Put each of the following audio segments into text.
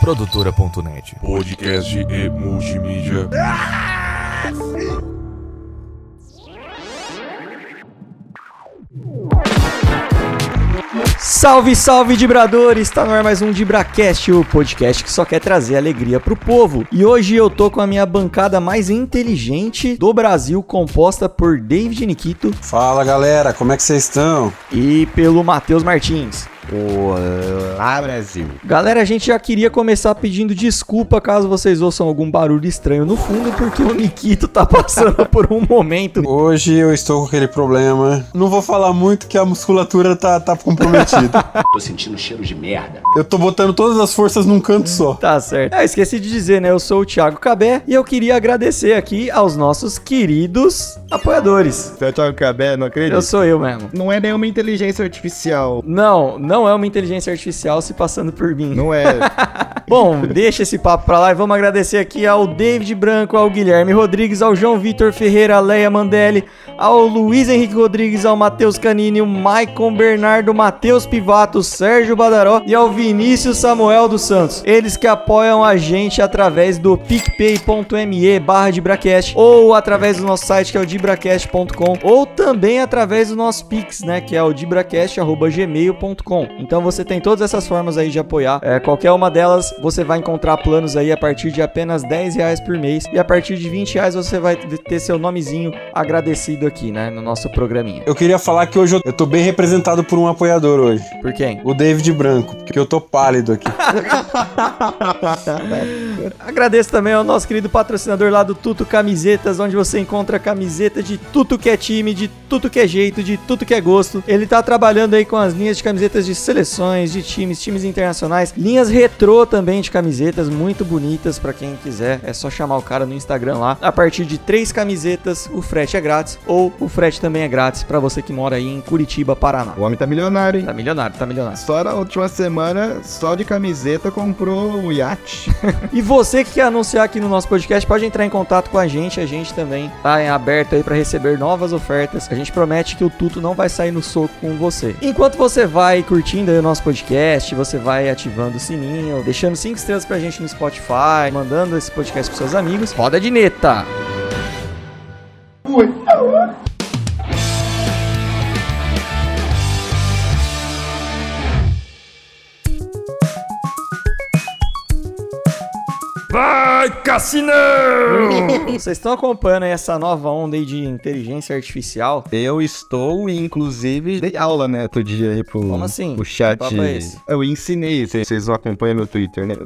Produtora.net Podcast e multimídia. Salve, salve, Dibradores! Está no ar mais um Dibracast, o podcast que só quer trazer alegria pro povo. E hoje eu tô com a minha bancada mais inteligente do Brasil, composta por David Nikito Fala galera, como é que vocês estão? e pelo Matheus Martins. Olá Brasil. Galera, a gente já queria começar pedindo desculpa caso vocês ouçam algum barulho estranho no fundo, porque o Nikito tá passando por um momento. Hoje eu estou com aquele problema. Não vou falar muito que a musculatura tá, tá comprometida. Tô sentindo cheiro de merda. eu tô botando todas as forças num canto só. Tá certo. Ah, esqueci de dizer, né? Eu sou o Thiago Cabé e eu queria agradecer aqui aos nossos queridos apoiadores. Você é o Thiago Cabé, não acredito? Eu sou eu mesmo. Não é nenhuma inteligência artificial. Não, não é uma inteligência artificial se passando por mim. Não é. Bom, deixa esse papo pra lá e vamos agradecer aqui ao David Branco, ao Guilherme Rodrigues, ao João Vitor Ferreira, à Leia Mandelli, ao Luiz Henrique Rodrigues, ao Matheus Canini, o Maicon Bernardo, Matheus Pivato, Sérgio Badaró e ao Vinícius Samuel dos Santos. Eles que apoiam a gente através do picpay.me barra Dibracast ou através do nosso site que é o dibracast.com ou também através do nosso Pix, né, que é o dibracast.gmail.com. Então você tem todas essas formas aí de apoiar. É, qualquer uma delas você vai encontrar planos aí a partir de apenas 10 reais por mês e a partir de 20 reais você vai ter seu nomezinho agradecido aqui, né, no nosso programinha. Eu queria falar que hoje eu- eu tô bem representado por um apoiador hoje. Por quem? O David Branco, porque eu tô pálido aqui. Agradeço também ao nosso querido patrocinador lá do Tuto Camisetas, onde você encontra camiseta de tudo que é time, de tudo que é jeito, de tudo que é gosto. Ele tá trabalhando aí com as linhas de camisetas de seleções, de times, times internacionais, linhas retrô também de camisetas, muito bonitas pra quem quiser. É só chamar o cara no Instagram lá. A partir de três camisetas, o frete é grátis ou o frete também é grátis pra você que mora aí em Curitiba, Paraná. O homem tá milionário, hein? Tá milionário, tá milionário. Só na última semana, só de camiseta, comprou um iate. E você que quer anunciar aqui no nosso podcast, pode entrar em contato com a gente. A gente também tá aberto aí para receber novas ofertas. A gente promete que o Tuto não vai sair no soco com você. Enquanto você vai curtindo aí o nosso podcast, você vai ativando o sininho, deixando cinco estrelas pra gente no Spotify, mandando esse podcast pros seus amigos. Roda de neta! Vai, Cassinão! Vocês estão acompanhando aí essa nova onda aí de inteligência artificial? Eu estou, inclusive, dei aula, né, outro dia aí pro, Como assim? pro chat. É esse? Eu ensinei, vocês não acompanham no Twitter, né?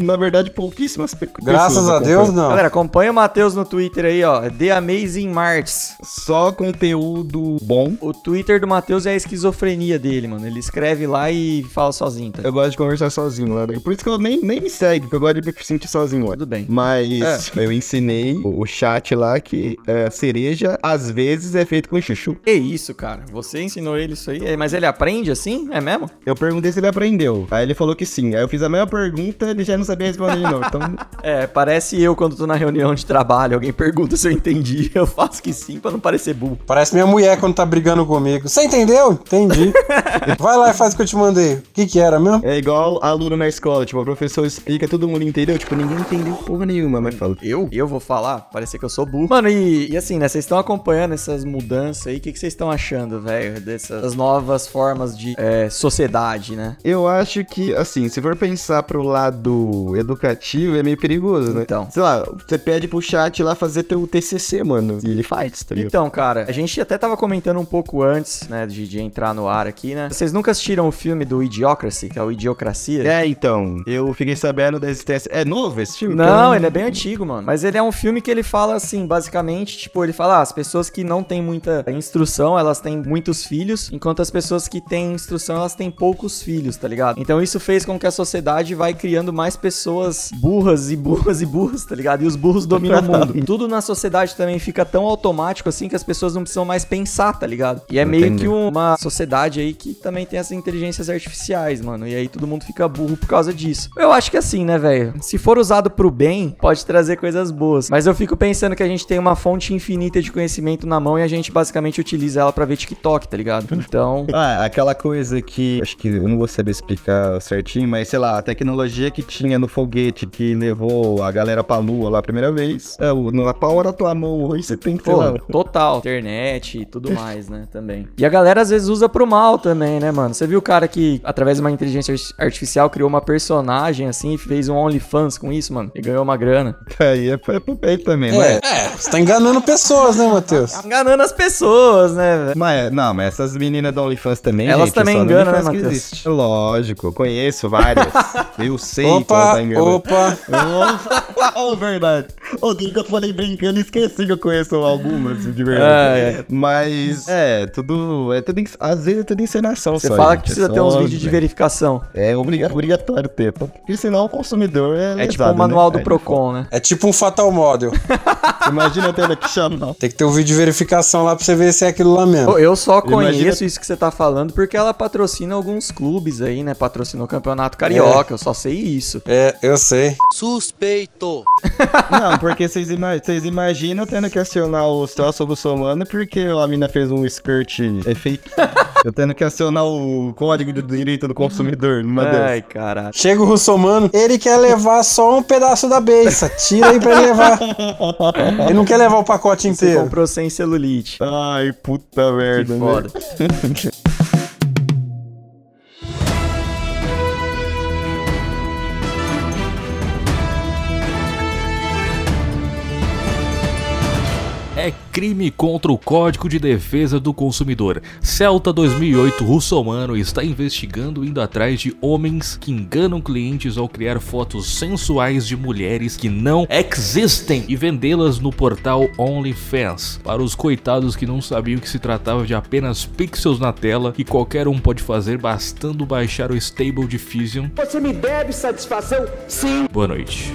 Na verdade, pouquíssimas pe- Graças pessoas a Deus, acompanham. não. Galera, acompanha o Matheus no Twitter aí, ó. The Amazing Marts. Só conteúdo bom. O Twitter do Matheus é a esquizofrenia dele, mano. Ele escreve lá e fala sozinho, tá? Eu gosto de conversar sozinho lá. Por isso que eu nem, nem me segue, porque eu gosto de me sentir sozinho lá. Tudo bem. Mas eu ensinei o, o chat lá que é, cereja às vezes é feito com chuchu. Que isso, cara? Você ensinou ele isso aí? É, Mas ele aprende assim? É mesmo? Eu perguntei se ele aprendeu. Aí ele falou que sim. Aí eu fiz a mesma pergunta ele já não sabia responder de novo. Então, É, parece eu quando tô na reunião de trabalho. Alguém pergunta se eu entendi. Eu faço que sim pra não parecer burro. Parece minha mulher quando tá brigando comigo. Você entendeu? Entendi. Vai lá e faz o que eu te mandei. O que que era mesmo? é igual aluno na escola. Tipo, o professor explica, todo mundo entendeu. Tipo, ninguém entendeu porra nenhuma, mas fala. Eu? Eu vou falar? Parecer que eu sou burro. Mano, e, e assim, né? Vocês estão acompanhando essas mudanças aí. O que que vocês estão achando, velho? Dessas novas formas de é, sociedade, né? Eu acho que, assim, se for pensar pro lado educativo, é meio perigoso, né? Então. Sei lá, você pede pro chat lá fazer teu TCC, mano. E ele faz, tá ligado? Então, cara, a gente até tava comentando um pouco antes, né, de, de entrar no ar aqui, né? Vocês nunca assistiram o filme do Idiocracy, que é o Idiocracia? É, então, eu fiquei sabendo da existência. É novo esse filme? Não, ele é bem antigo, mano. Mas ele é um filme que ele fala assim, basicamente, tipo, ele fala, ah, as pessoas que não têm muita instrução, elas têm muitos filhos, enquanto as pessoas que têm instrução, elas têm poucos filhos, tá ligado? Então isso fez com que a sociedade vai criando mais pessoas burras e burras e burras, tá ligado? E os burros dominam o mundo. E tudo na sociedade também fica tão automático assim que as pessoas não precisam mais pensar, tá ligado? E é meio Entendi. que uma sociedade aí que também tem essas inteligências artificiais, mano. E aí todo mundo fica burro por causa disso. Eu acho que assim, né, velho? Se for usado pro bem, pode trazer coisas boas. Mas eu fico pensando que a gente tem uma fonte infinita de conhecimento na mão e a gente basicamente utiliza ela pra ver TikTok, tá ligado? Então, Ah, aquela coisa que. Acho que eu não vou saber explicar certinho, mas sei lá, a tecnologia que tinha no foguete que levou a galera pra lua lá a primeira vez. É, na palma da tua mão hoje você tem que ter pô, lá. total, internet e tudo mais, né, também. E a galera às vezes usa pro mal também, né, mano? Você viu o cara que, através de uma inteligência artificial, criou uma personagem assim e fez um OnlyFans com isso, mano? E ganhou uma grana. Aí é, é pro bem também, não É, é? é, você tá enganando pessoas, né, Matheus? Tá Enganando as pessoas, né, velho? Mas, não, mas essas meninas da OnlyFans também, Elas gente, também enganam, né, Matheus? Lógico, eu conheço várias. eu sei Opa, tá enganando. opa. oh, verdade. Ô, que eu falei brincando e esqueci que eu conheço algumas, de verdade. Ah, é. Mas, é, tudo. É tudo, às vezes é tudo encenação Você só, fala gente, que precisa é ter uns vídeos de verificação. É obriga- obrigatório ter, porque senão o consumidor é. É tipo o lesado, manual né? do Procon, né? É tipo um Fatal Model. Imagina tendo que chamar. Tem que ter um vídeo de verificação lá pra você ver se é aquilo lá mesmo. Pô, Eu só Imagina- conheço isso que você tá falando porque ela patrocina alguns clubes aí, né? Patrocinou o Campeonato Carioca, eu só sei isso. É, eu sei. Suspeito. Não, porque vocês ima- imaginam tendo que acionar o troço russomano porque a mina fez um skirt efeito. Eu tendo que acionar o código do direito do consumidor numa dessas. Ai, caralho. Chega o russomano, ele quer levar só um pedaço da beiça. Tira aí pra ele levar. Ele não quer levar o pacote Você inteiro. comprou sem celulite. Ai, puta merda, Que né? foda. É crime contra o Código de Defesa do Consumidor. Celta 2008 russomano está investigando indo atrás de homens que enganam clientes ao criar fotos sensuais de mulheres que não existem e vendê-las no portal OnlyFans. Para os coitados que não sabiam que se tratava de apenas pixels na tela que qualquer um pode fazer bastando baixar o Stable Diffusion. Você me deve satisfação? Sim. Boa noite.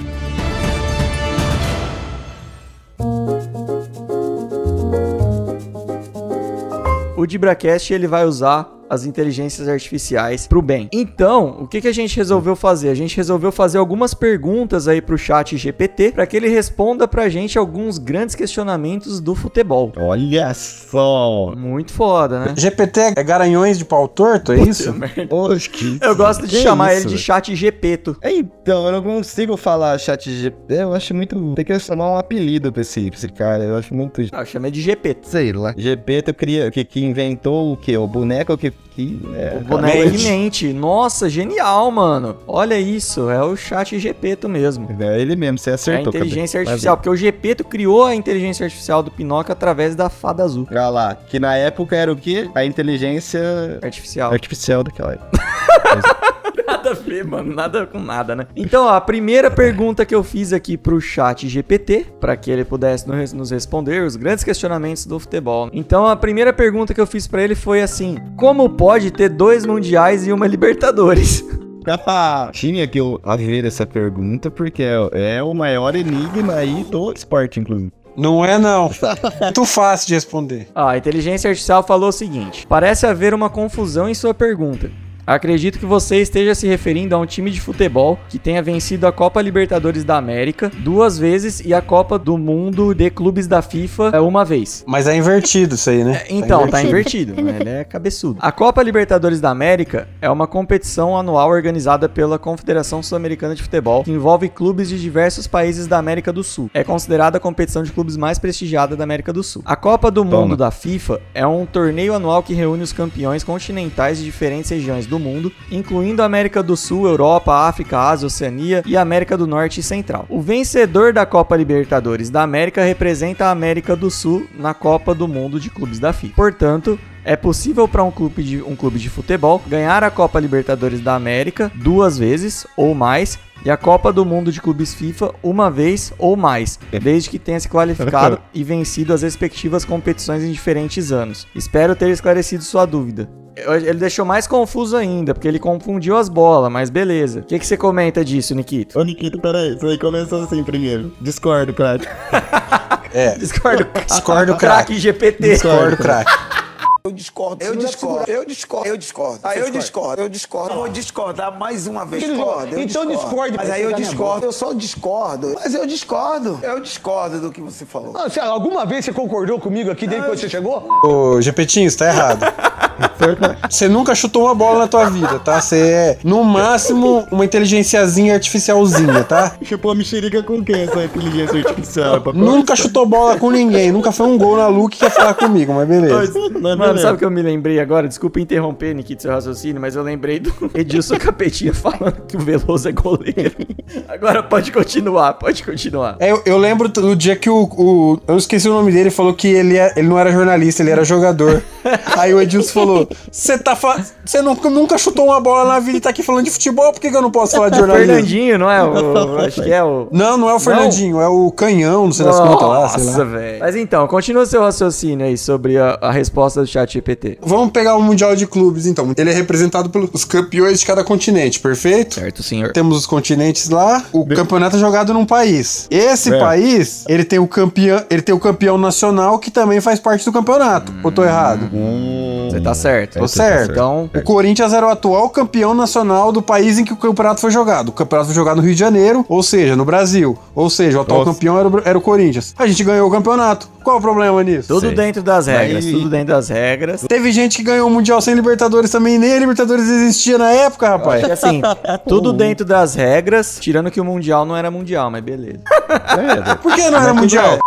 O DibraCast ele vai usar as inteligências artificiais pro bem. Então, o que, que a gente resolveu fazer? A gente resolveu fazer algumas perguntas aí pro chat GPT para que ele responda pra gente alguns grandes questionamentos do futebol. Olha só. Muito foda, né? GPT é garanhões de pau torto, é isso? Oxe, que Eu gosto de que chamar isso, ele de chat GPto. Então, eu não consigo falar chat GP. Eu acho muito. Tem que chamar um apelido pra esse, pra esse cara. Eu acho muito. Ah, eu chamei de GPto. Sei lá. GP tu cria, que, que inventou o quê? O boneco que. Que é, O boneco Mente. Nossa, genial, mano. Olha isso, é o chat GPto mesmo. É ele mesmo, você É a acertou. inteligência cabelo. artificial, porque o GPto criou a inteligência artificial do Pinóquio através da fada azul. Olha lá, que na época era o quê? A inteligência Artificial. artificial daquela época. Nada a ver, mano. Nada com nada, né? Então, ó, a primeira pergunta que eu fiz aqui pro chat GPT, para que ele pudesse nos responder os grandes questionamentos do futebol. Então, a primeira pergunta que eu fiz pra ele foi assim: Como pode ter dois mundiais e uma Libertadores? Tinha que eu haver essa pergunta, porque é, é o maior enigma aí do esporte, inclusive. Não é não. Muito fácil de responder. Ah, a inteligência artificial falou o seguinte: Parece haver uma confusão em sua pergunta. Acredito que você esteja se referindo a um time de futebol que tenha vencido a Copa Libertadores da América duas vezes e a Copa do Mundo de Clubes da FIFA é, uma vez. Mas é invertido isso aí, né? Então, tá invertido, né? Ele é cabeçudo. A Copa Libertadores da América é uma competição anual organizada pela Confederação Sul-Americana de Futebol, que envolve clubes de diversos países da América do Sul. É considerada a competição de clubes mais prestigiada da América do Sul. A Copa do Toma. Mundo da FIFA é um torneio anual que reúne os campeões continentais de diferentes regiões do mundo, incluindo América do Sul, Europa, África, Ásia, Oceania e América do Norte e Central. O vencedor da Copa Libertadores da América representa a América do Sul na Copa do Mundo de Clubes da FIFA. Portanto, é possível para um clube, de, um clube de futebol ganhar a Copa Libertadores da América duas vezes ou mais e a Copa do Mundo de Clubes FIFA uma vez ou mais, desde que tenha se qualificado e vencido as respectivas competições em diferentes anos. Espero ter esclarecido sua dúvida. Ele deixou mais confuso ainda, porque ele confundiu as bolas, mas beleza. O que, que você comenta disso, Nikito? Ô, Nikito, peraí, isso aí começou assim primeiro. Discordo, cara. É. Discordo. Discordo, craque GPT. Discordo, craque. Eu discordo. Eu discordo. Eu discordo. Eu discordo. Aí eu discordo. Eu discordo. Eu vou discordar mais uma vez. Discordo. Eu Então discorde, Mas aí eu minha discordo. Eu só discordo. Mas eu discordo. Eu discordo do que você falou. Ah, alguma vez você concordou comigo aqui desde que você chegou? Ô, Gepetinho, você tá errado. Você nunca chutou uma bola na tua vida, tá? Você é, no máximo, uma inteligenciazinha artificialzinha, tá? Chupou a mexerica com quem essa inteligência artificial? papai? Nunca chutou bola com ninguém, nunca foi um gol na Lu que quer falar comigo, mas beleza. Mano, sabe o que eu me lembrei agora? Desculpa interromper, Nikito, seu raciocínio, mas eu lembrei do Edilson Capetinha falando que o Veloso é goleiro. Agora pode continuar, pode continuar. É, eu, eu lembro do dia que o, o- Eu esqueci o nome dele, falou que ele, é- ele não era jornalista, ele era jogador. Aí o Edilson falou: Você tá fa... Você nunca, nunca chutou uma bola na vida e tá aqui falando de futebol, por que, que eu não posso falar de jornalismo? Fernandinho, não é? O, acho que é o. Não, não é o Fernandinho, é o canhão, não sei das contas lá, sei lá. Nossa, velho. Mas então, continua seu raciocínio aí sobre a, a resposta do chat GPT. Vamos pegar o Mundial de Clubes, então. Ele é representado pelos campeões de cada continente, perfeito? Certo, senhor. Temos os continentes lá. O campeonato é jogado num país. Esse É. país, ele tem o campeão, ele tem o campeão nacional que também faz parte do campeonato. Ou tô errado? Você tá certo. Tô certo. Então, O Corinthians era o atual campeão nacional do país em que o campeonato foi jogado. O campeonato foi jogado no Rio de Janeiro, ou seja, no Brasil. Ou seja, o atual Nossa. campeão era o, era o Corinthians. A gente ganhou o campeonato. Qual o problema nisso? tudo Sei. dentro das regras, Aí- tudo dentro das regras. Teve gente que ganhou o Mundial sem Libertadores também, nem a Libertadores existia na época, rapaz. Acho assim, tudo dentro das regras, tirando que o Mundial não era Mundial, mas beleza. Por que não era Mundial?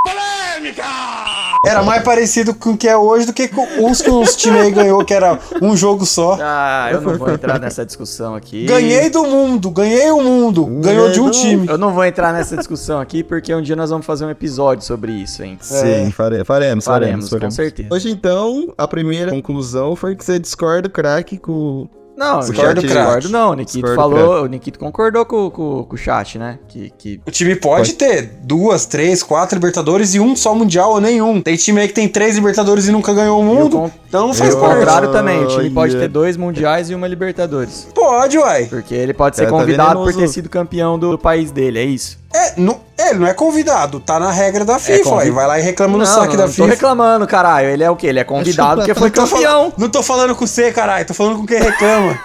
Era mais parecido com o que é hoje do que com uns que os times aí ganhou, que era um jogo só. Ah, eu não vou entrar nessa discussão aqui. Ganhei do mundo, ganhei o mundo. Ganhou de um time. Eu não vou entrar nessa discussão aqui porque um dia nós vamos fazer um episódio sobre isso, hein? Sim, fare- faremos, faremos, Faremos, faremos. com certeza. Hoje, então, a primeira conclusão foi que você discorda, craque, com... Não, discordo, craque. discordo não. O Nikito Discordo, falou, o Nikito concordou com, com, com o chat, né? Que, que O time pode ter duas, três, quatro Libertadores e um só Mundial ou nenhum. Tem time aí que tem três Libertadores e nunca ganhou o mundo. con- Então faz E o parte. contrário também, o time pode ter dois mundiais e uma Libertadores. Pode, uai. Porque ele pode ser tá convidado por venenoso. ter sido campeão do, do país dele, é isso? É, não, ele não é convidado, tá na regra da FIFA, convi- uai. Vai lá e reclama no não, saque não, da não tô FIFA. reclamando, caralho. Ele é o quê? Ele é convidado porque foi Não tô campeão. Não tô falando com você, caralho. Tô falando com quem reclama.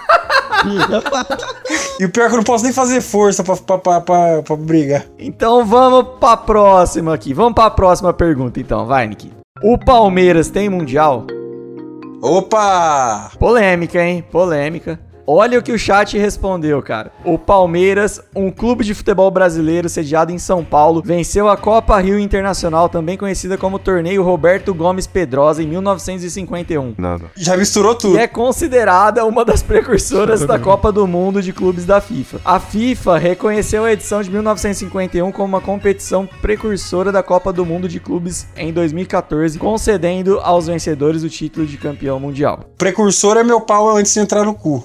e o pior é que eu não posso nem fazer força pra, pra, pra, pra, pra brigar. Então vamos pra próxima aqui. Vamos pra próxima pergunta, então. Vai, Nick. O Palmeiras tem mundial? Opa! Polêmica, hein? Polêmica. Olha o que o chat respondeu, cara. O Palmeiras, um clube de futebol brasileiro sediado em São Paulo, venceu a Copa Rio Internacional, também conhecida como Torneio Roberto Gomes Pedrosa, em 1951. Nada. Já misturou tudo. E é considerada uma das precursoras da Copa do Mundo de clubes da FIFA. A FIFA reconheceu a edição de 1951 como uma competição precursora da Copa do Mundo de clubes em 2014, concedendo aos vencedores o título de campeão mundial. Precursor é meu pau antes de entrar no cu.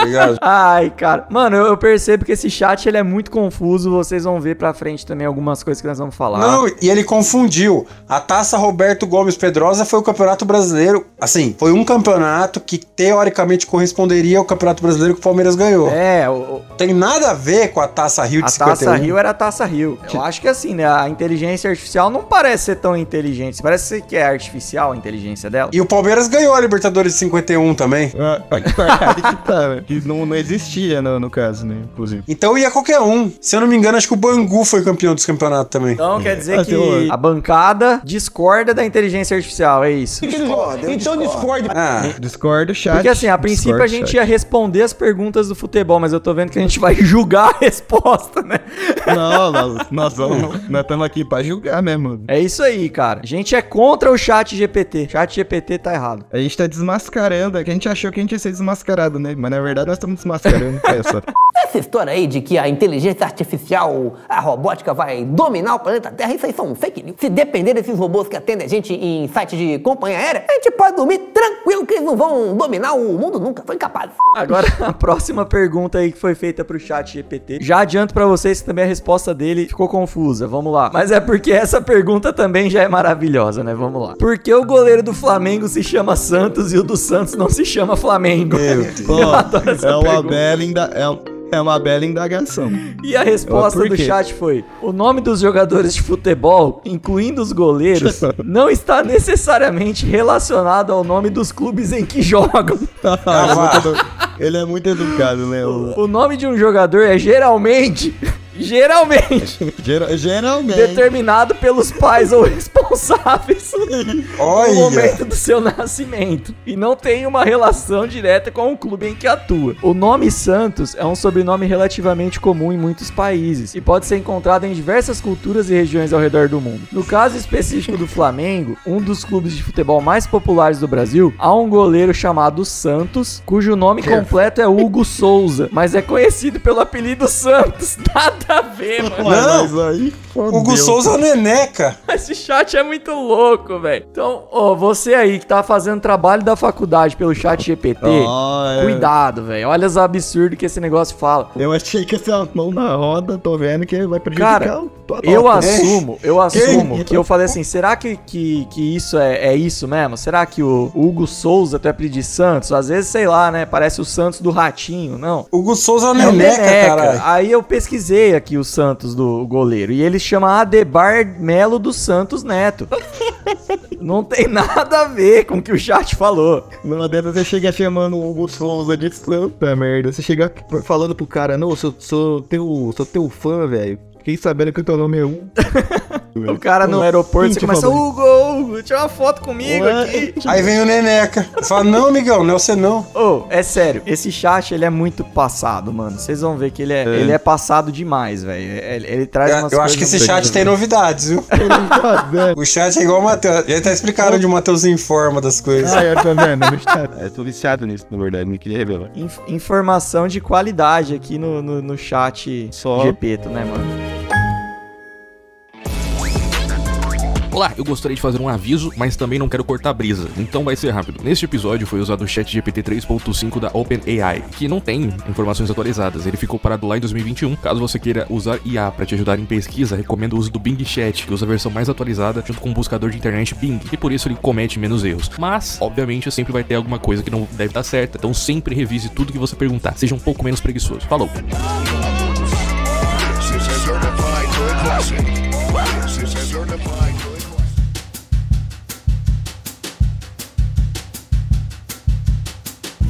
Obrigado. Ai, cara. Mano, eu, eu percebo que esse chat ele é muito confuso. Vocês vão ver pra frente também algumas coisas que nós vamos falar. Não, e ele confundiu. A taça Roberto Gomes Pedrosa foi o campeonato brasileiro. Assim, foi um campeonato que teoricamente corresponderia ao campeonato brasileiro que o Palmeiras ganhou. É, o, Tem nada a ver com a taça Rio de a 51. Taça Rio era a Taça Rio. Eu acho que assim, né? A inteligência artificial não parece ser tão inteligente. Parece que é artificial a inteligência dela. E o Palmeiras ganhou a Libertadores de 51 também. Ah, que tá, né? Que não, não existia no, no caso, né? Inclusive. Então ia qualquer um. Se eu não me engano, acho que o Bangu foi campeão desse campeonato também. Então quer dizer Ah, que a bancada discorda da inteligência artificial, é isso. Discordo, eu Então discorde. Ah, Discordo, chat. Porque assim, a princípio a gente chat. ia responder as perguntas do futebol, mas eu tô vendo que a gente vai julgar a resposta, né? Não, nós, nós vamos. Nós estamos aqui pra julgar mesmo. É isso aí, cara. A gente é contra o chat GPT. Chat GPT tá errado. A gente tá desmascarando, é que a gente achou que a gente ia ser desmascarado, né? Mas na verdade nós estamos desmascarando. É só. Essa história aí de que a inteligência artificial, a robótica vai dominar o planeta Terra, isso aí são fake news. Se depender desses robôs que atendem a gente em site de companhia aérea, a gente pode dormir tranquilo que eles não vão dominar o mundo nunca, são incapazes. Agora, a próxima pergunta aí que foi feita pro chat GPT. Já adianto pra vocês que também a resposta dele ficou confusa. Vamos lá. Mas é porque essa pergunta também já é maravilhosa, né? Vamos lá. Por que o goleiro do Flamengo se chama Santos e o do Santos não se chama Flamengo? Pô, Eu adoro essa é o pergunta. Abel ainda. É, É uma bela indagação. E a resposta do chat foi: o nome dos jogadores de futebol, incluindo os goleiros, não está necessariamente relacionado ao nome dos clubes em que jogam. Ah, vá. Ele é muito educado, né? O nome de um jogador é geralmente, geralmente, Geral- geralmente. determinado pelos pais ou responsáveis no Olha. momento do seu nascimento e não tem uma relação direta com o clube em que atua. O nome Santos é um sobrenome relativamente comum em muitos países e pode ser encontrado em diversas culturas e regiões ao redor do mundo. No caso específico do Flamengo, um dos clubes de futebol mais populares do Brasil, há um goleiro chamado Santos, cujo nome completo é Hugo Souza, mas é conhecido pelo apelido Santos. Nada a ver, mano. Não. Mas aí, Hugo fodeu. Souza é Neneca. Esse chat é muito louco, velho. Então, ó, você aí que tá fazendo trabalho da faculdade pelo chat GPT, Ah, é. cuidado, velho. Olha os absurdos que esse negócio fala. Eu achei que essa mão na roda, tô vendo que vai prejudicar Cara, o eu nota. assumo, eu assumo que eu falei assim, será que, que, que isso é, é isso mesmo? Será que o Hugo Souza tu é pedir Santos? Às vezes, sei lá, né? Parece o Santos do Ratinho, não. Hugo Souza é É Neneca, Neneca. caralho. Aí eu pesquisei aqui o Santos do goleiro. E ele chama Adebar Melo dos Santos Neto. Não tem nada a ver com o que o chat falou. Numa dessas você chega chamando o Hugo Souza de santa merda. Você chega falando pro cara, não, sou, sou, teu, sou teu fã, velho. Fiquei sabendo que o teu nome é um. O cara no aeroporto, você começa, Hugo, Hugo, tira uma foto comigo Ué? aqui. Aí vem o Neneca. Fala, não, Miguel, não é você não. Ô, é sério, esse chat, ele é muito passado, mano. Vocês vão ver que ele é, ele é passado demais, velho. Ele, ele traz Eu, umas eu acho que esse chat tem novidades, viu? O chat é igual o Matheus. Já tá explicando onde o Matheus informa das coisas. Ah, eu tô vendo, no chat. Eu tô viciado nisso, na verdade, não queria revelar. Inf- informação de qualidade aqui no, no, no chat Só. Gepeto, né, mano? Olá, eu gostaria de fazer um aviso, mas também não quero cortar brisa, então vai ser rápido. Neste episódio foi usado o chat GPT 3.5 da OpenAI, que não tem informações atualizadas, ele ficou parado lá em 2021. Caso você queira usar IA para te ajudar em pesquisa, recomendo o uso do Bing Chat, que usa a versão mais atualizada junto com o buscador de internet Bing, e por isso ele comete menos erros. Mas, obviamente, sempre vai ter alguma coisa que não deve estar certa, então sempre revise tudo que você perguntar, seja um pouco menos preguiçoso. Falou!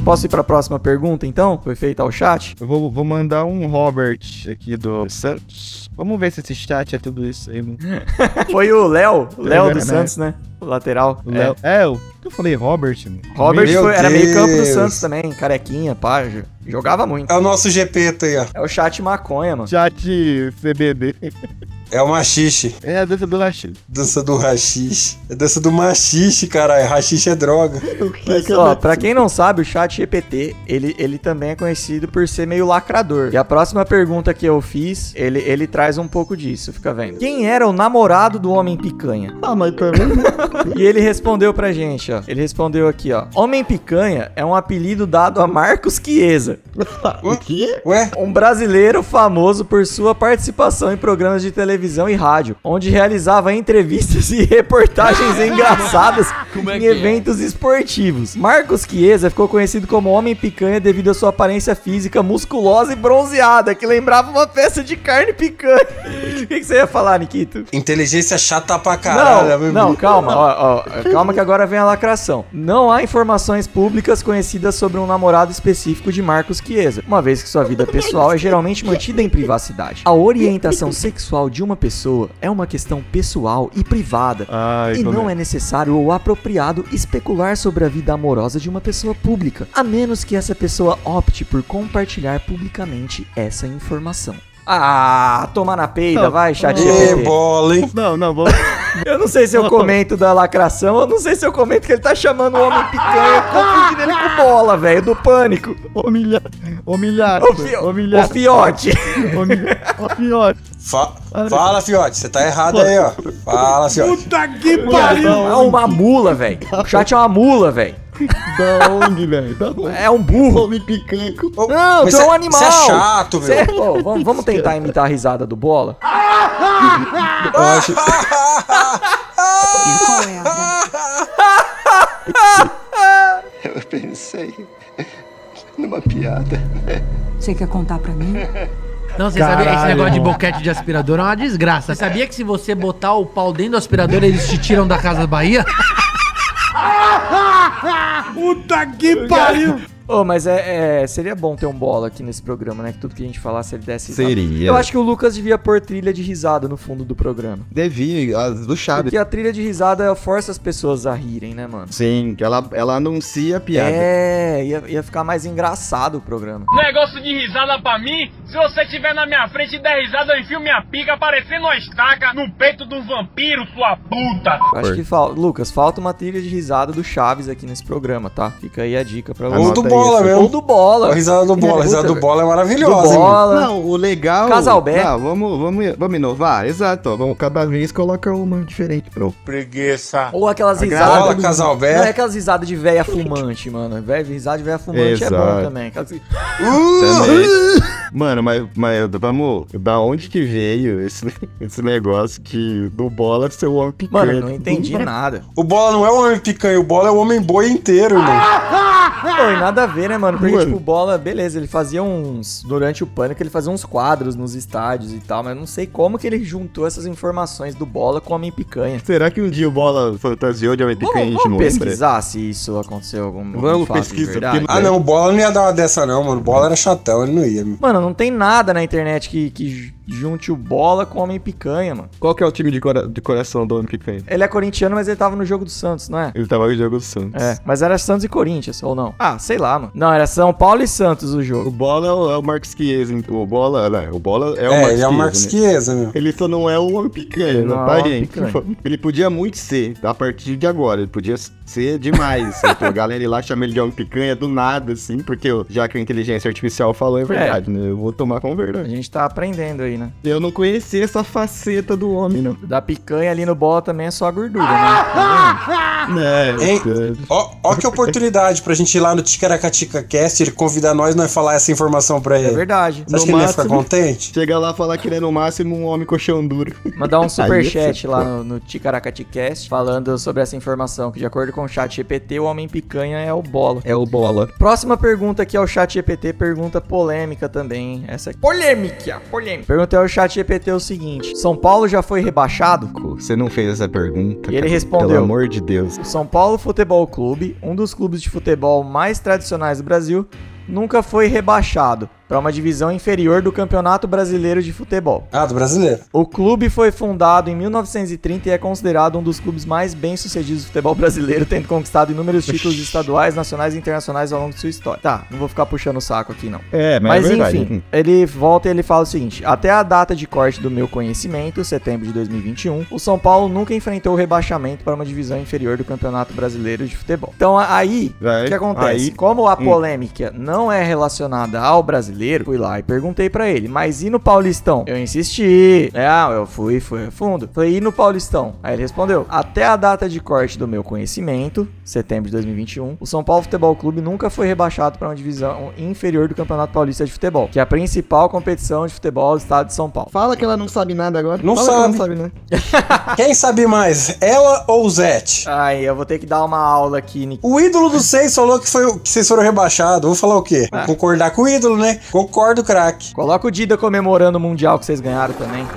Posso ir pra próxima pergunta, então? Foi feita ao chat? Eu vou, vou mandar um Robert aqui do Santos. Vamos ver se esse chat é tudo isso aí, mano. Foi o Léo, o Léo É, dos né? Santos, né? O lateral. O Léo. É, eu, eu falei Robert, mano. Robert foi- era meio campo do. Santos também, carequinha, pá, jo- jogava muito. É o nosso GP aí, ó. É o chat maconha, mano. Chat CBD. É o machixe. É a dança do Lachido. Dança do rachixe. É dança do machixe, caralho. Rachixe é droga. Mas, ó, pra quem não sabe, o chat GPT, ele, ele também é conhecido por ser meio lacrador. E a próxima pergunta que eu fiz, ele, ele traz um pouco disso, fica vendo. Quem era o namorado do Homem Picanha? Ah, mas também. E ele respondeu pra gente, ó. Ele respondeu aqui, ó. Homem Picanha é um apelido dado a Marcos Chiesa, o quê? Ué? um brasileiro famoso por sua participação em programas de televisão e rádio, onde realizava entrevistas e reportagens engraçadas Como é em é? eventos esportivos. Marcos Chiesa ficou conhecido como Homem Picanha devido à sua aparência física musculosa e bronzeada, que lembrava uma peça de carne picanha. O que, que você ia falar, Nikito? Inteligência chata pra caralho. Não, não, calma, ó, ó, calma que agora vem a lacração. Não há informações públicas conhecidas sobre um namorado específico de Marcos Chiesa, uma vez que sua vida pessoal é geralmente mantida em privacidade. A orientação sexual de uma pessoa é uma questão pessoal e privada. Ai, E não é necessário ou apropriado especular sobre a vida amorosa de uma pessoa pública, a menos que essa pessoa opte por compartilhar publicamente essa informação. Ah, toma na peida, Não. vai, chat Ê, GPT. bola, hein? Não, não, vamos. Eu não sei se eu comento da lacração, eu não sei se eu comento que ele tá chamando o homem picanha, confundindo ele com bola, velho, do pânico. Humilha... Humilhado. Ô, fio... Ô Humilhado. fiote. Humilha... Ô, fiote. Fa- Fala, fiote. Você tá errado aí, ó. Fala, fiote. É uma mula, velho. O chat é uma mula, velho. Da onde, velho? Da onde? É um burro. Homem picanco. Não, mas tu é um animal. Você é chato, Cê- meu. Ô, vamos, vamos tentar imitar a risada do bola? Eu acho- Eu pensei. numa piada. Você quer contar pra mim? Não, você sabia que esse negócio de boquete de aspirador é uma desgraça. Você sabia que se você botar o pau dentro do aspirador, eles te tiram da Casa Bahia? Puta que pariu! Ô, mas é, é- seria bom ter um bola aqui nesse programa, né? Que tudo que a gente falasse ele desse risada. Seria. Eu acho que o Lucas devia pôr trilha de risada no fundo do programa. Devia, as do Chaves. Porque a trilha de risada força as pessoas a rirem, né, mano? Sim, que ela, ela anuncia a piada. É, ia, ia ficar mais engraçado o programa. Negócio de risada pra mim, se você estiver na minha frente e der risada, eu enfio minha pica parecendo uma estaca no peito um vampiro, sua puta! Eu Acho que falta. Lucas, falta uma trilha de risada do Chaves aqui nesse programa, tá? Fica aí a dica pra Ou do Anota bola isso. mesmo. Ou do bola. A risada do bola. A risada do bola é Do maravilhosa, hein, mano? bola. Não, o legal. Casalbé. Não, vamos, vamos, vamos inovar. Exato, ó, vamos, cada vez coloca uma diferente, bro. Preguiça. Ou aquelas risadas. bola, do- Casalbé. Não é aquelas risadas de véia fumante, mano. Véia, risada de véia fumante é bom Exato. também. Aquelas... Também. Mano, mas, mas vamos. Da onde que veio esse, esse negócio que do bola ser o homem picanha? Mano, não entendi nada. O bola não é o homem picanha, o bola é o homem boi inteiro, irmão. Pô, e nada a ver, né, mano? Porque, Mano. tipo, o bola, beleza, ele fazia uns. Durante o pânico, ele fazia uns quadros nos estádios e tal, mas eu não sei como que ele juntou essas informações do bola com homem picanha. Será que um dia o bola fantasiou de homem picanha e a gente Vamos não lembra? pesquisar se isso aconteceu algum Vamos fato de pesquisa, Ah, não, o bola não ia dar uma dessa, não, mano. O bola era chatão, ele não ia. Mano, não tem nada na internet que, que junte o bola com o homem picanha, mano. Qual que é o time de, cora- de coração do homem picanha? Ele é corintiano, mas ele tava no jogo do Santos, não é? Ele tava no jogo do Santos. É, mas era Santos e Corinthians, ou não? Ah, sei lá, mano. Não, era São Paulo e Santos o O jogo. bola é o, é o Marcos Chiesa, hein? o bola, né? O bola é o É, Marcos ele é o Chiesa, Marcos né? Chiesa, meu. Ele só não é o homem picanha, Não não, é tá, o picanha. Ele podia muito ser, a partir de agora. Ele podia ser demais. sabe? a galera ir lá chama ele de homem picanha do nada, assim, porque eu- já que a inteligência artificial falou é verdade, né? Eu vou tomar como A verdade. gente tá aprendendo aí, né? Eu não conhecia essa faceta do homem, não. Da picanha ali no bola também é só a gordura, né? Tá Né? Hein? Ó, ó que oportunidade pra gente ir lá no Ticaracatica Cast, ele convidar nós, nós falar essa informação pra vendo? É ele. verdade. Você acha que ele ia ficar contente? Chega lá falar que ele é no máximo um homem colchão duro. Mandar um Aí superchat é lá no, no Ticaracaticast falando sobre essa informação, que de acordo com o chat GPT, o homem picanha é o bola. É o bola. Próxima pergunta aqui ao chat GPT, pergunta polêmica também. Essa aqui. Polêmica, polêmica. Pergunta ao chat GPT o seguinte: São Paulo já foi rebaixado? Você não fez essa pergunta. E ele cara. respondeu. Pelo amor de Deus. O São Paulo Futebol Clube, um dos clubes de futebol mais tradicionais do Brasil, nunca foi rebaixado para uma divisão inferior do Campeonato Brasileiro de Futebol. Ah, do brasileiro. O clube foi fundado em 1930 e é considerado um dos clubes mais bem-sucedidos do futebol brasileiro, tendo conquistado inúmeros títulos estaduais, nacionais e internacionais ao longo de sua história. Tá, não vou ficar puxando o saco aqui não. É, mas, Mas é verdade. enfim, ele volta e ele fala o seguinte: até a data de corte do meu conhecimento, setembro de 2021, o São Paulo nunca enfrentou o rebaixamento para uma divisão inferior do Campeonato Brasileiro de Futebol. Então aí, o que acontece? aí- Como a Hum. polêmica não é relacionada ao brasileiro, fui lá e perguntei pra ele, mas e no Paulistão? Eu insisti. É, ah, eu fui, fui a fundo. Falei, e no Paulistão? Aí ele respondeu: até a data de corte do meu conhecimento, setembro de 2021, o São Paulo Futebol Clube nunca foi rebaixado para uma divisão inferior do Campeonato Paulista de Futebol, que é a principal competição de futebol do estado de São Paulo. Fala que ela não sabe nada agora. Não Fala que ela sabe. não sabe nada. Quem sabe mais, ela ou o Zete? Ai, eu vou ter que dar uma aula aqui, Nick. O ídolo dos seis falou que, foi, que vocês foram rebaixados. Vou falar o quê? Ah. Concordar com o ídolo, né? Concordo, craque. Coloca o Dida comemorando o Mundial que vocês ganharam também.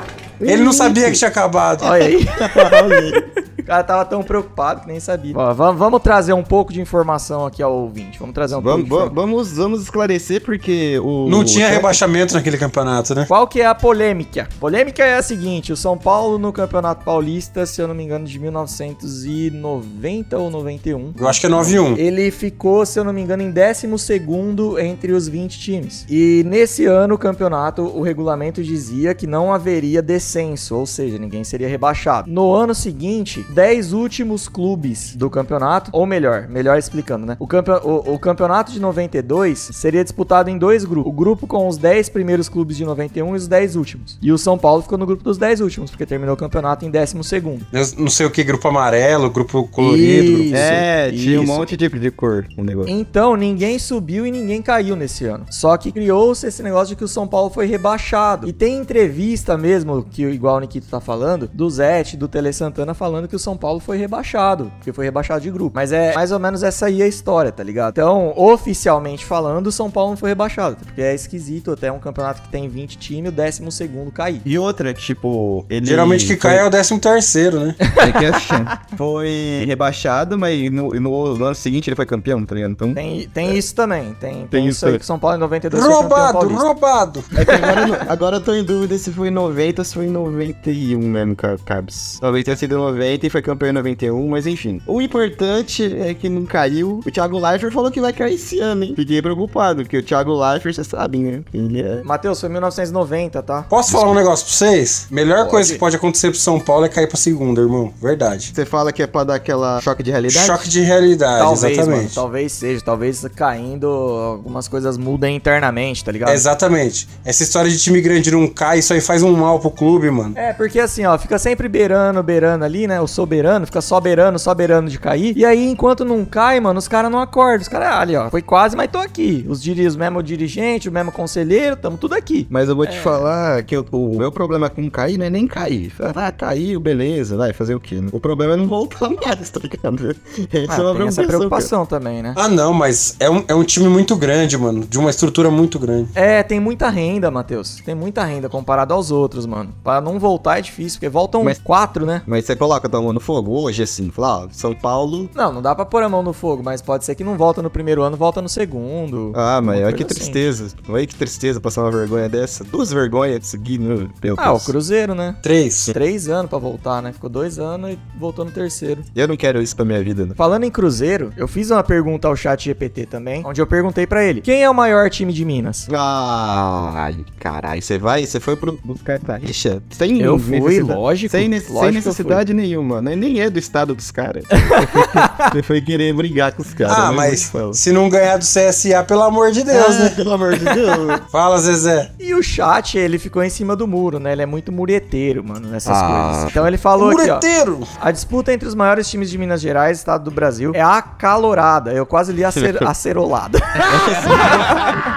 Ele não sabia que tinha acabado. Olha aí. o cara tava tão preocupado que nem sabia. Ó, vamos, vamos trazer um pouco de informação aqui ao ouvinte. Vamos trazer um Vamos, pouco de vamos, vamos, esclarecer porque o. Não tinha rebaixamento naquele campeonato, né? Qual que é a polêmica? Polêmica é a seguinte, o São Paulo no Campeonato Paulista, se eu não me engano, de 1990 ou 91. Eu acho que é 9-1. Ele ficou, se eu não me engano, em 12º entre os 20 times. E nesse ano, o campeonato, o regulamento dizia que não haveria descenso, ou seja, ninguém seria rebaixado. No ano seguinte, 10 últimos clubes do campeonato, ou melhor, melhor explicando, né? O, campe- o- o campeonato de 92 seria disputado em dois grupos. O grupo com os 10 primeiros clubes de 91 e os 10 últimos. E o São Paulo ficou no grupo dos 10 últimos, porque terminou o campeonato em 12º. Eu não sei o que, grupo amarelo, grupo colorido. grupo- Isso, É, tinha um isso. monte de, de cor o negócio. Então, ninguém subiu e ninguém caiu nesse ano. Só que criou-se esse negócio de que o São Paulo foi rebaixado. E tem entrevista mesmo, que igual o Nikito tá falando, do Zete, do Tele Santana, falando que o São Paulo foi rebaixado, porque foi rebaixado de grupo. Mas é mais ou menos essa aí a história, tá ligado? Então, oficialmente falando, o São Paulo não foi rebaixado, porque é esquisito até um campeonato que tem 20 times, o 12 segundo cair. E outra, tipo, ele. Geralmente que cai é o 13 terceiro, né? É que é- foi rebaixado, mas no, no- no ano seguinte ele foi campeão, tá ligado? Então. Tem, tem isso também, tem, tem, Tem isso aí que o São Paulo em 92 foi campeão Roubado, roubado. É que agora, agora eu tô em dúvida se foi em 90 ou se foi em 91 mesmo, Cabs. Talvez tenha sido 90 e foi campeão em 91, mas enfim. O importante é que não caiu. O Thiago Leifert falou que vai cair esse ano, hein? Fiquei preocupado, porque o Thiago Leifert, você sabe, né? Ele é. Matheus, foi 1990, tá? Posso falar um negócio pra vocês? Melhor coisa que pode acontecer pro São Paulo é cair pra segunda, irmão. Verdade. Você fala que é pra dar aquela choque de realidade? Choque de realidade, Talvez, mano, exatamente. talvez seja, talvez caindo, algumas coisas mudem internamente, tá ligado? Exatamente. Essa história de time grande não cai, isso aí faz um mal pro clube, mano. É, porque assim, ó, fica sempre beirando, beirando ali, né? O soberano, fica só beirando de cair. E aí, enquanto não cai, mano, os caras não acordam. Os caras, ah, ali, ó, foi quase, mas tô aqui. Os, os mesmo dirigente, o mesmo conselheiro, tamo tudo aqui. Mas eu vou te falar que eu- o meu problema com cair não é nem cair. Ah, caiu, beleza, vai fazer o quê? né? O problema é não voltar mais, tá ligado? Essa Ah, é uma tem essa preocupação, também, né? Ah, não, mas é um, é um time muito grande, mano. De uma estrutura muito grande. É, tem muita renda, Matheus. Tem muita renda comparado aos outros, mano. Pra não voltar é difícil, porque voltam quatro, né? Mas você coloca mão no fogo hoje, assim, fala, ó, São Paulo. Não, não dá pra pôr a mão no fogo, mas pode ser que não volta no primeiro ano, volta no segundo. Ah, mas olha que assim. tristeza. Olha que tristeza passar uma vergonha dessa. Duas vergonhas seguindo. Meu Ah, o Deus. Cruzeiro, né? Três. Três anos pra voltar, né? Ficou dois anos e voltou no terceiro. Eu não quero isso pra minha vida, né? Falando em Cruzeiro, eu fiz uma pergunta ao chat GPT também, onde eu perguntei pra ele: quem é o maior time de Minas? Ai, caralho, você vai, você foi pro, buscar Taixa? Sem Eu fui, necessidade- lógico, Sem, ne- lógico sem necessidade nenhuma, né? Nem é do estado dos caras. você foi querer brigar com os caras. Ah, né? mas se não ganhar do CSA, pelo amor de Deus, Ah, né? Pelo amor de Deus. Fala, Zezé. E o chat, ele ficou em cima do muro, né? Ele é muito mureteiro, mano, nessas Ah. coisas. Então ele falou aqui, ó. Mureteiro. A disputa entre os maiores times de Minas Gerais, estado do Brasil, é acalorada. Eu quase li acer acerolada.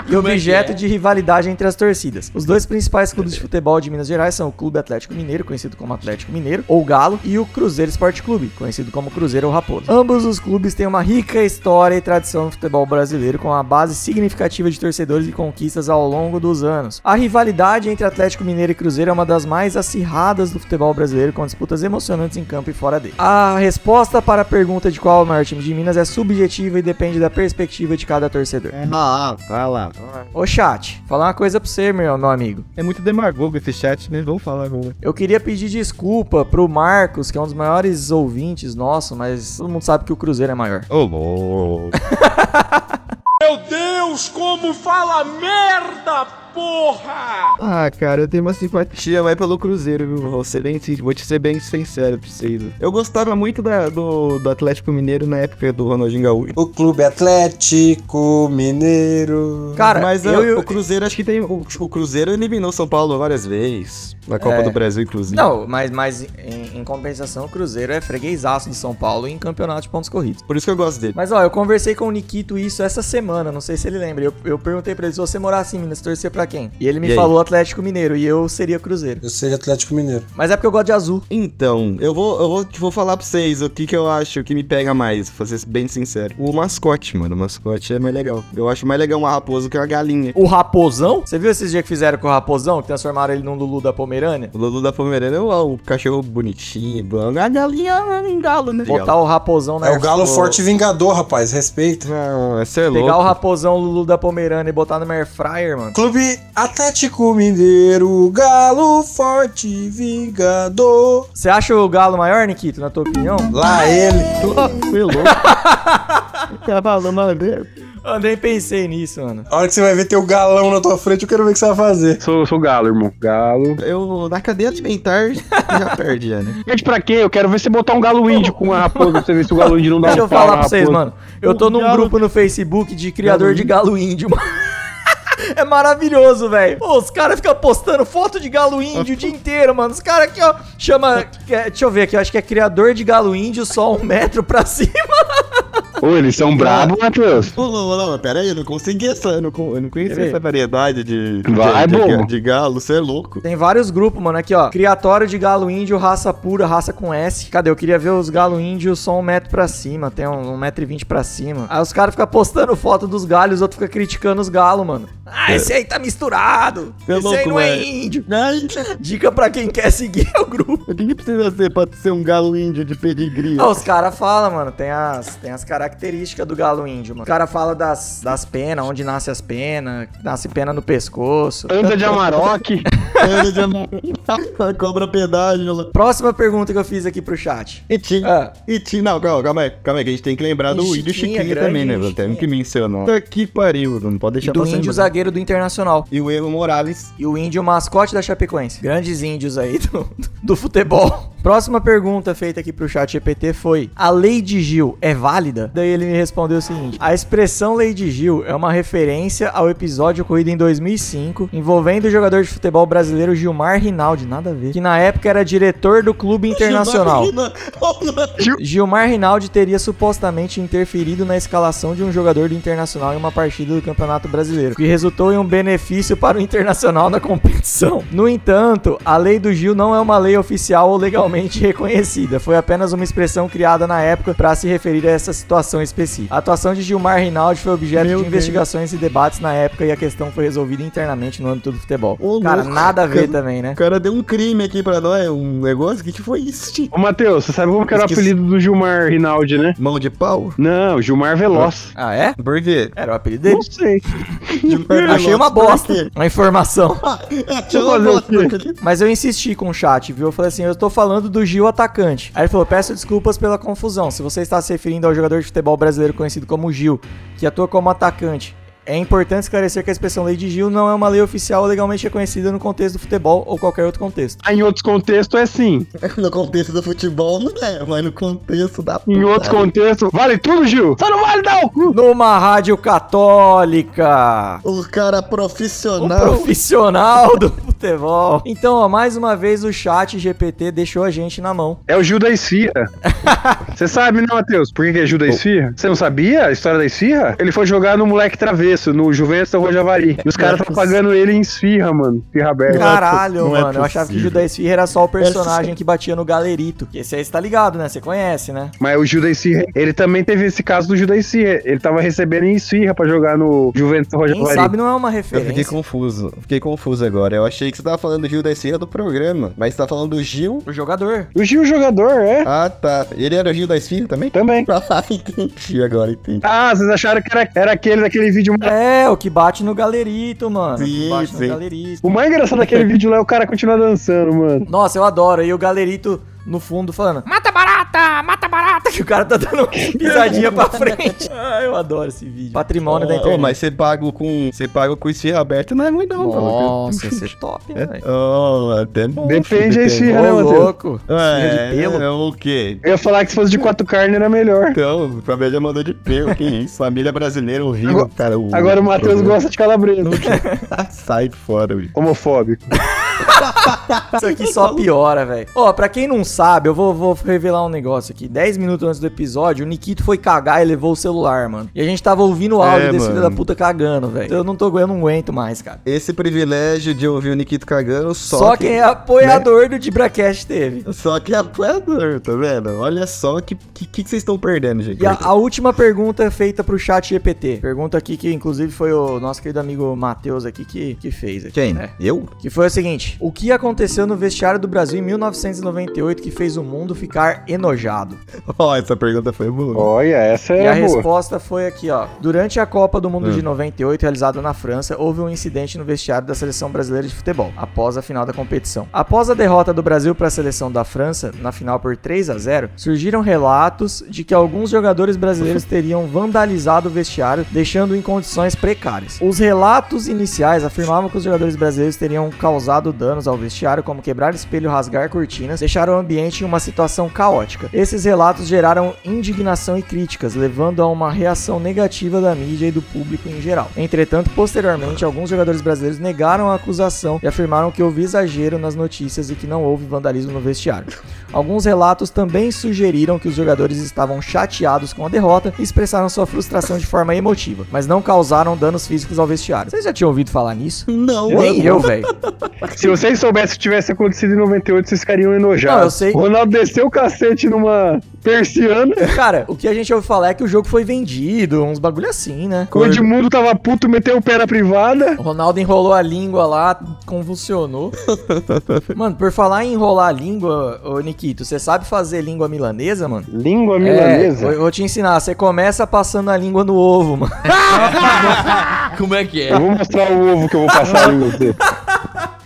e objeto de rivalidade entre as torcidas. Os dois principais clubes de futebol de Minas Gerais são o Clube Atlético Mineiro, conhecido como Atlético Mineiro, ou Galo, e o Cruzeiro Esporte Clube, conhecido como Cruzeiro ou Raposo. Ambos os clubes têm uma rica história e tradição no futebol brasileiro, com uma base significativa de torcedores e conquistas ao longo dos anos. A rivalidade entre Atlético Mineiro e Cruzeiro é uma das mais acirradas do futebol brasileiro, com disputas emocionantes em campo e fora dele. A resposta para a pergunta de qual é o maior time de Minas é subjetiva e depende da perspectiva de cada torcedor. Ah, vai lá. Ô chat, falar uma coisa pra você, meu, meu amigo. É muito demagogo esse chat, né? Vamos falar, vamos. Eu queria pedir desculpa pro Marcos, que é um dos maiores ouvintes nossos, mas todo mundo sabe que o Cruzeiro é maior. Ô, louco. Meu Deus, como fala merda, porra! Ah, cara, eu tenho uma simpatia mais pelo Cruzeiro, viu? Vou, ser bem, vou te ser bem sincero pra vocês. Eu gostava muito da- do, do Atlético Mineiro na época do Ronaldinho Gaúcho. O Clube Atlético Mineiro. Cara, Mas eu, eu, eu- o Cruzeiro, acho que tem. O, o Cruzeiro eliminou São Paulo várias vezes. Na Copa É. do Brasil, inclusive. Não, mas, mas em, em compensação, o Cruzeiro é freguesaço do São Paulo em campeonato de pontos corridos. Por isso que eu gosto dele. Mas ó, eu conversei com o Nikito isso essa semana, não sei se ele lembra. Eu, eu perguntei pra ele se você morasse em Minas, torcer pra quem? E ele me E aí? falou Atlético Mineiro e eu seria Cruzeiro. Eu seria Atlético Mineiro. Mas é porque eu gosto de azul. Então, eu vou, eu vou, vou falar pra vocês o que, que eu acho que me pega mais, pra ser bem sincero. O mascote, mano. O mascote é mais legal. Eu acho mais legal uma raposa que uma galinha. O Raposão? Você viu esses dias que fizeram com o Raposão, que transformaram ele num Lulu da Pomerânia? O Lulu da Pomerana é o, o cachorro bonitinho. A galinha é um galo, né? Botar o Raposão na É o Galo Forte Vingador, rapaz. Respeita. Não, é louco. Pegar o Raposão Lulu da Pomerânia e botar no Air Fryer, mano. Clube Atlético Mineiro, Galo Forte Vingador. Você acha o Galo maior, Nikito, na tua opinião? Lá ele. Foi louco. Falando aberto. Eu nem pensei nisso, mano. A hora que você vai ver teu galão na tua frente, eu quero ver o que você vai fazer. Sou, sou galo, irmão. Galo. Eu, na cadeia alimentar, já perde, já, né? Pede pra quê? Eu quero ver você botar um galo índio com uma raposa pra você ver se o galo índio não dá Deixa um eu falar pra vocês, mano. Eu tô num Galo- grupo no Facebook de criador de galo índio, mano. É maravilhoso, velho. Pô, Os caras ficam postando foto de galo índio o dia inteiro, mano. Os caras aqui, ó, chama. é, Deixa eu ver aqui, eu acho que é criador de galo índio, só um metro pra cima. Ô, eles são bravos, Matheus. Ô, não, não, pera aí, eu não consegui essa, eu não, eu não conhecia essa variedade de, Vai, de, de, de galo, você é louco. Tem vários grupos, mano. Aqui, ó. Criatório de galo índio, raça pura, raça com S. Cadê? Eu queria ver os galo índios só um metro pra cima. Tem um, um metro e vinte pra cima. Aí os caras ficam postando foto dos galhos e os outros ficam criticando os galos, mano. Ah, esse aí tá misturado. É esse aí louco, não é velho. índio. Dica pra quem quer seguir o grupo. O que, que precisa ser pra ser um galo índio de pedigree? Ah, os caras falam, mano, tem as, tem as características do galo índio, mano. O cara fala das, das penas, onde nasce as penas, nasce pena no pescoço. Anda de Amarok. Amarok. Cobra pedágio. Próxima pergunta que eu fiz aqui pro chat. E tinha. Ah. E. Não, calma, calma aí. Calma aí, que a gente tem que lembrar do E índio grande também, né? índio? Temos que mencionar. Puta que pariu, não pode E deixar do passar índio em branco. zagueiro do Internacional. E o Evo Morales. E o índio mascote da Chapecoense. Grandes índios aí do, do futebol. Próxima pergunta feita aqui pro chat GPT foi: A lei de Gil é válida? Daí ele me respondeu o seguinte: A expressão lei de Gil é uma referência ao episódio ocorrido em 2005 envolvendo o jogador de futebol brasileiro Gilmar Rinaldi, nada a ver, que na época era diretor do clube internacional. Gilmar Rinaldi teria supostamente interferido na escalação de um jogador do Internacional em uma partida do Campeonato Brasileiro, que resultou em um benefício para o Internacional na competição. No entanto, a lei do Gil não é uma lei oficial ou legalmente reconhecida, foi apenas uma expressão criada na época para se referir a essa situação específica. A atuação de Gilmar Rinaldi foi objeto Meu de Deus. investigações e debates na época e a questão foi resolvida internamente no âmbito do futebol. Ô, Cara, louco, nada a ver cara. também, né? O cara deu um crime aqui pra nós, um negócio. O que, que foi isso, tio? Ô, Matheus, você sabe como que era o apelido do Gilmar Rinaldi, né? Mão de pau? Não, Gilmar Veloz. Ah, é? Por quê? Era o apelido dele? Não sei. Achei uma bosta. Uma informação. Quê? Mas eu insisti com o chat, viu? Eu falei assim, eu estou falando do Gil atacante. Aí ele falou, peço desculpas pela confusão. Se você está se referindo ao jogador de futebol brasileiro conhecido como Gil, que atua como atacante, é importante esclarecer que a expressão lei de Gil não é uma lei oficial ou legalmente reconhecida no contexto do futebol ou qualquer outro contexto. Ah, Em outros contextos é sim. No contexto do futebol não é, mas no contexto da Em outros contextos, vale tudo, Gil. Só não vale dar o cu. Numa rádio católica. O cara O profissional. profissional do futebol. Então, ó, mais uma vez o chat GPT deixou a gente na mão. É o Gil da Esfirra. Você sabe, né, Matheus? Por que que é Gil da Esfirra? Você não sabia a história da Esfirra? Ele foi jogar no moleque travesso, no Juventus da Rua Javari. E os caras estão pagando ele em esfirra, mano. Esfirra aberta. Caralho, não é mano. eu achava que o possível. Judas Esfirra era só o personagem que batia no galerito. Que esse aí você tá ligado, né? Você conhece, né? Mas o Gil da Esfirra, ele também teve esse caso do Gil da Esfirra. Ele tava recebendo em esfirra pra jogar no Juventus da Rua Quem Javari. sabe não é uma Eu referência. fiquei confuso. Fiquei confuso agora. Eu achei que você tava falando do Gil da Esfirra do programa. Mas você tá falando do Gil. O jogador. O Gil jogador, é? Ah, tá. Ele era o Gil da Esfirra também? Também. Ah, entendi agora, entendi. Ah, vocês acharam que era, era aquele daquele vídeo. É, o que bate no galerito, mano. o que Sim, bate sim. no galerito. O mais engraçado daquele vídeo lá é o cara continuar dançando, mano. Nossa, eu adoro. E o galerito no fundo falando: Mata barata! Mata barata! Que o cara tá dando pisadinha pra frente. Ah, eu adoro esse vídeo. Patrimônio da Ô, internet. mas você paga com. Você paga com esfirra aberta não é muito não, Nossa, esse é top, né, velho? Oh, até bom. Depende da esfirra, né, Matheus? louco. É, de pelo. é o quê? Eu ia falar que se fosse de quatro carnes era melhor. Então, pra mim já mandou de pelo, que isso? Família brasileira horrível, Agora- cara. o- Agora o Matheus gosta de calabresa. Sai fora. Homofóbico. Isso aqui só piora, velho. Ó, pra quem não sabe, eu vou, vou revelar um negócio aqui. 10 minutos antes do episódio, o Nikito foi cagar e levou o celular, mano. E a gente tava ouvindo o áudio É, desse filho da puta cagando, velho. Eu não tô eu não aguento mais, cara. Esse privilégio de ouvir o Nikito cagando só, Só, quem é apoiador do Dibracast teve. Só que é apoiador, tá vendo? Olha só o que, que, que vocês estão perdendo, gente. E a, a última pergunta é feita pro chat GPT. Pergunta aqui que, inclusive, foi o nosso querido amigo Matheus aqui que, que fez. Aqui, Quem? né? Eu? Que foi o seguinte: O que aconteceu no vestiário do Brasil em 1998 que fez o mundo ficar enojado? Ó, essa pergunta foi boa. Olha, essa E é a boa. resposta foi aqui, ó. Durante a Copa do Mundo Hum. de 98, realizada na França, houve um incidente no vestiário da seleção brasileira de futebol, após a final da competição. Após a derrota do Brasil para a seleção da França, na final por 3 a 0 surgiram relatos de que alguns jogadores brasileiros teriam vandalizado o vestiário, deixando em condições precárias. Os relatos iniciais afirmavam que os jogadores brasileiros teriam causado danos ao vestiário, como quebrar espelho, rasgar cortinas, deixaram o ambiente em uma situação caótica. Esses relatos geraram indignação e críticas, levando a uma reação negativa da mídia e do público em geral. Entretanto, posteriormente, alguns jogadores brasileiros negaram a acusação e afirmaram que houve exagero nas notícias e que não houve vandalismo no vestiário. Alguns relatos também sugeriram que os jogadores estavam chateados com a derrota e expressaram sua frustração de forma emotiva, mas não causaram danos físicos ao vestiário. Vocês já tinham ouvido falar nisso? Não, Nem eu, velho. Se vocês soubessem que tivesse acontecido em 98, vocês ficariam enojados. Não, eu sei. O Ronaldo desceu o cacete numa persiana. Cara, o que a gente ouviu falar é que o jogo foi vendido, uns bagulho assim, né? O Edmundo tava puto, meteu o pé na privada. O Ronaldo enrolou a língua lá, convulsionou. mano, por falar em enrolar a língua, ô Nikito, você sabe fazer língua milanesa, mano? Língua É, milanesa? vou, vou te ensinar. Você começa passando a língua no ovo, mano. Como é que é? Eu vou mostrar o ovo que eu vou passar em você.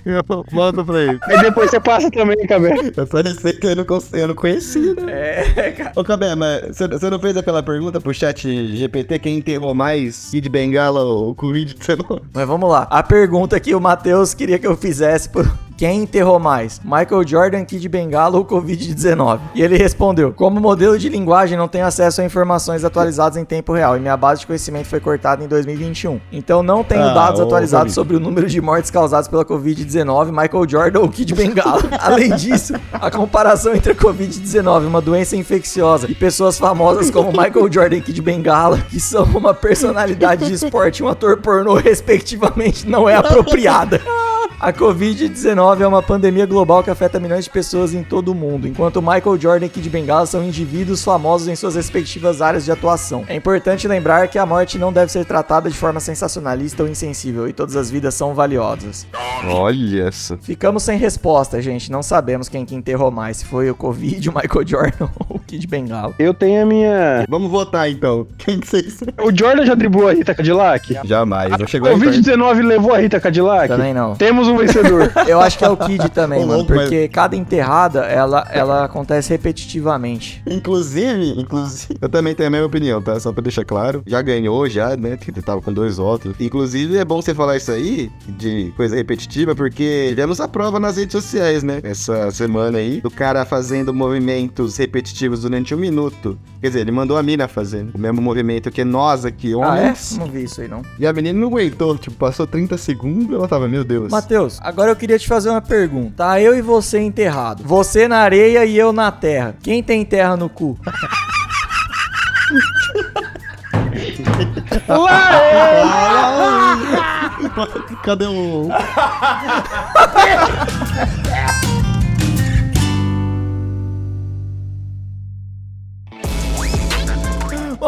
Manda pra ele. Aí depois você passa também, Cabé. Eu só sei que eu não, eu não conhecia, né? É, cara. Ô, Cabé, mas você- não fez aquela pergunta pro chat GPT quem enterrou mais Kid Bengala ou Covid-19? Mas vamos lá. A pergunta que o Matheus queria que eu fizesse por quem enterrou mais? Michael Jordan, Kid Bengala ou Covid-19? E ele respondeu: Como modelo de linguagem, não tenho acesso a informações atualizadas em tempo real e minha base de conhecimento foi cortada em 2021. Então não tenho Ah, dados ô, atualizados sobre o número de mortes causadas pela Covid-19, Michael Jordan ou Kid Bengala. Além disso, a comparação entre a Covid-19, uma doença infecciosa, e pessoas famosas como Michael Jordan e Kid Bengala, que são uma personalidade de esporte e um ator pornô, respectivamente, não é apropriada. A Covid-19 é uma pandemia global que afeta milhões de pessoas em todo o mundo, enquanto Michael Jordan e Kid Bengala são indivíduos famosos em suas respectivas áreas de atuação. É importante lembrar que a morte não deve ser tratada de forma sensacionalista ou insensível, e todas as vidas são valiosas. Olha essa. Ficamos sem resposta, gente. Não sabemos quem que enterrou mais, se foi o Covid, o Michael Jordan ou o Kid Bengala. Eu tenho a minha. Vamos votar então. Quem que vocês. O Jordan já driblou a Rita Cadillac? Jamais, não chegou aí. Covid-19 levou a Rita Cadillac? Também não. Temos um vencedor. Eu acho que é o Kid também, mano, louco, porque cada enterrada, ela, ela acontece repetitivamente. Inclusive, inclusive, eu também tenho a mesma opinião, tá? Só pra deixar claro. Já ganhou, já, né? Que ele tava com dois votos. Inclusive, é bom você falar isso aí, de coisa repetitiva, porque tivemos a prova nas redes sociais, né? Essa semana aí, do cara fazendo movimentos repetitivos durante um minuto. Quer dizer, ele mandou a mina fazendo o mesmo movimento que nós aqui, Ah, é? homens. Não vi isso aí, não. E a menina não aguentou, tipo, passou 30 segundos ela tava, meu Deus. Matheus, agora eu queria te fazer uma pergunta. Tá eu e você enterrado. Você na areia e eu na terra. Quem tem terra no cu? Cadê o.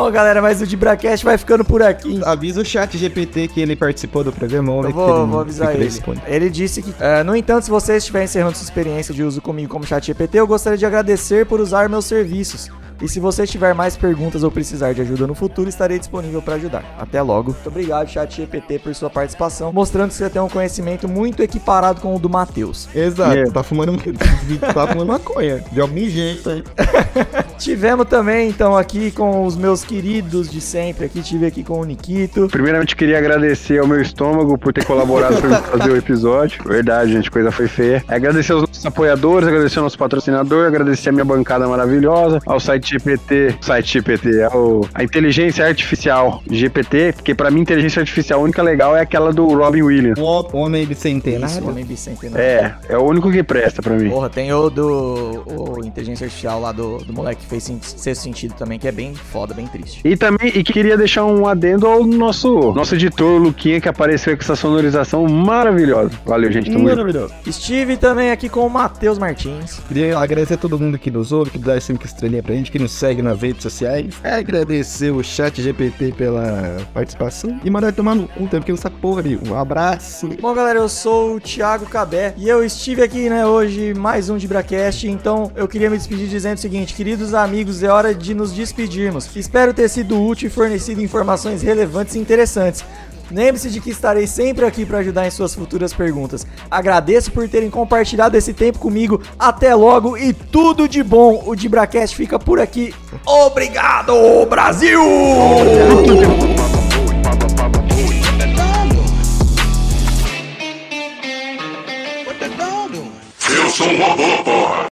Bom, galera, mas o Dibracast vai ficando por aqui. Avisa o chat GPT que ele participou do programa. Eu vou, vou avisar ele. responde. Ele disse que, é, no entanto, se você estiver encerrando sua experiência de uso comigo como chat GPT, eu gostaria de agradecer por usar meus serviços. E se você tiver mais perguntas ou precisar de ajuda no futuro, estarei disponível para ajudar. Até logo. Muito obrigado, chat GPT, por sua participação, mostrando que você tem um conhecimento muito equiparado com o do Matheus. Exato, Yeah. tá fumando tá fumando maconha. De algum jeito aí. Tivemos também, então, aqui com os meus queridos de sempre. Aqui tive aqui com o Nikito. Primeiramente, queria agradecer ao meu estômago por ter colaborado pra fazer o episódio. Verdade, gente, coisa foi feia. Agradecer aos nossos apoiadores, agradecer ao nosso patrocinador, agradecer a minha bancada maravilhosa, ao site GPT, site GPT, ao, a inteligência artificial GPT, porque pra mim, inteligência artificial a única legal é aquela do Robin Williams. O homem bicentenário. Isso, homem bicentenário. É, é o único que presta pra mim. Porra, tem o do o inteligência artificial lá do, do moleque que fez sexto sentido também, que é bem foda, bem triste. E também, e queria deixar um adendo ao nosso, nosso editor, Luquinha, que apareceu com essa sonorização maravilhosa. Valeu, gente. Tamo. Maravilhoso. Estive também aqui com o Matheus Martins. Queria agradecer a todo mundo que nos ouve, que dá cinco estrelinhas pra gente, que nos segue nas redes sociais. Agradecer o chat GPT pela participação. E mandar tomar no cu, porque essa porra ali. Um abraço. Bom, galera, eu sou o Thiago Cabé e eu estive aqui, né, hoje, mais um de Bracast. Então, eu queria me despedir dizendo o seguinte: queridos amigos, é hora de nos despedirmos. Espero ter sido útil e fornecido informações relevantes e interessantes. Lembre-se de que estarei sempre aqui para ajudar em suas futuras perguntas. Agradeço por terem compartilhado esse tempo comigo. Até logo e tudo de bom. O Dibracast fica por aqui. Obrigado, Brasil!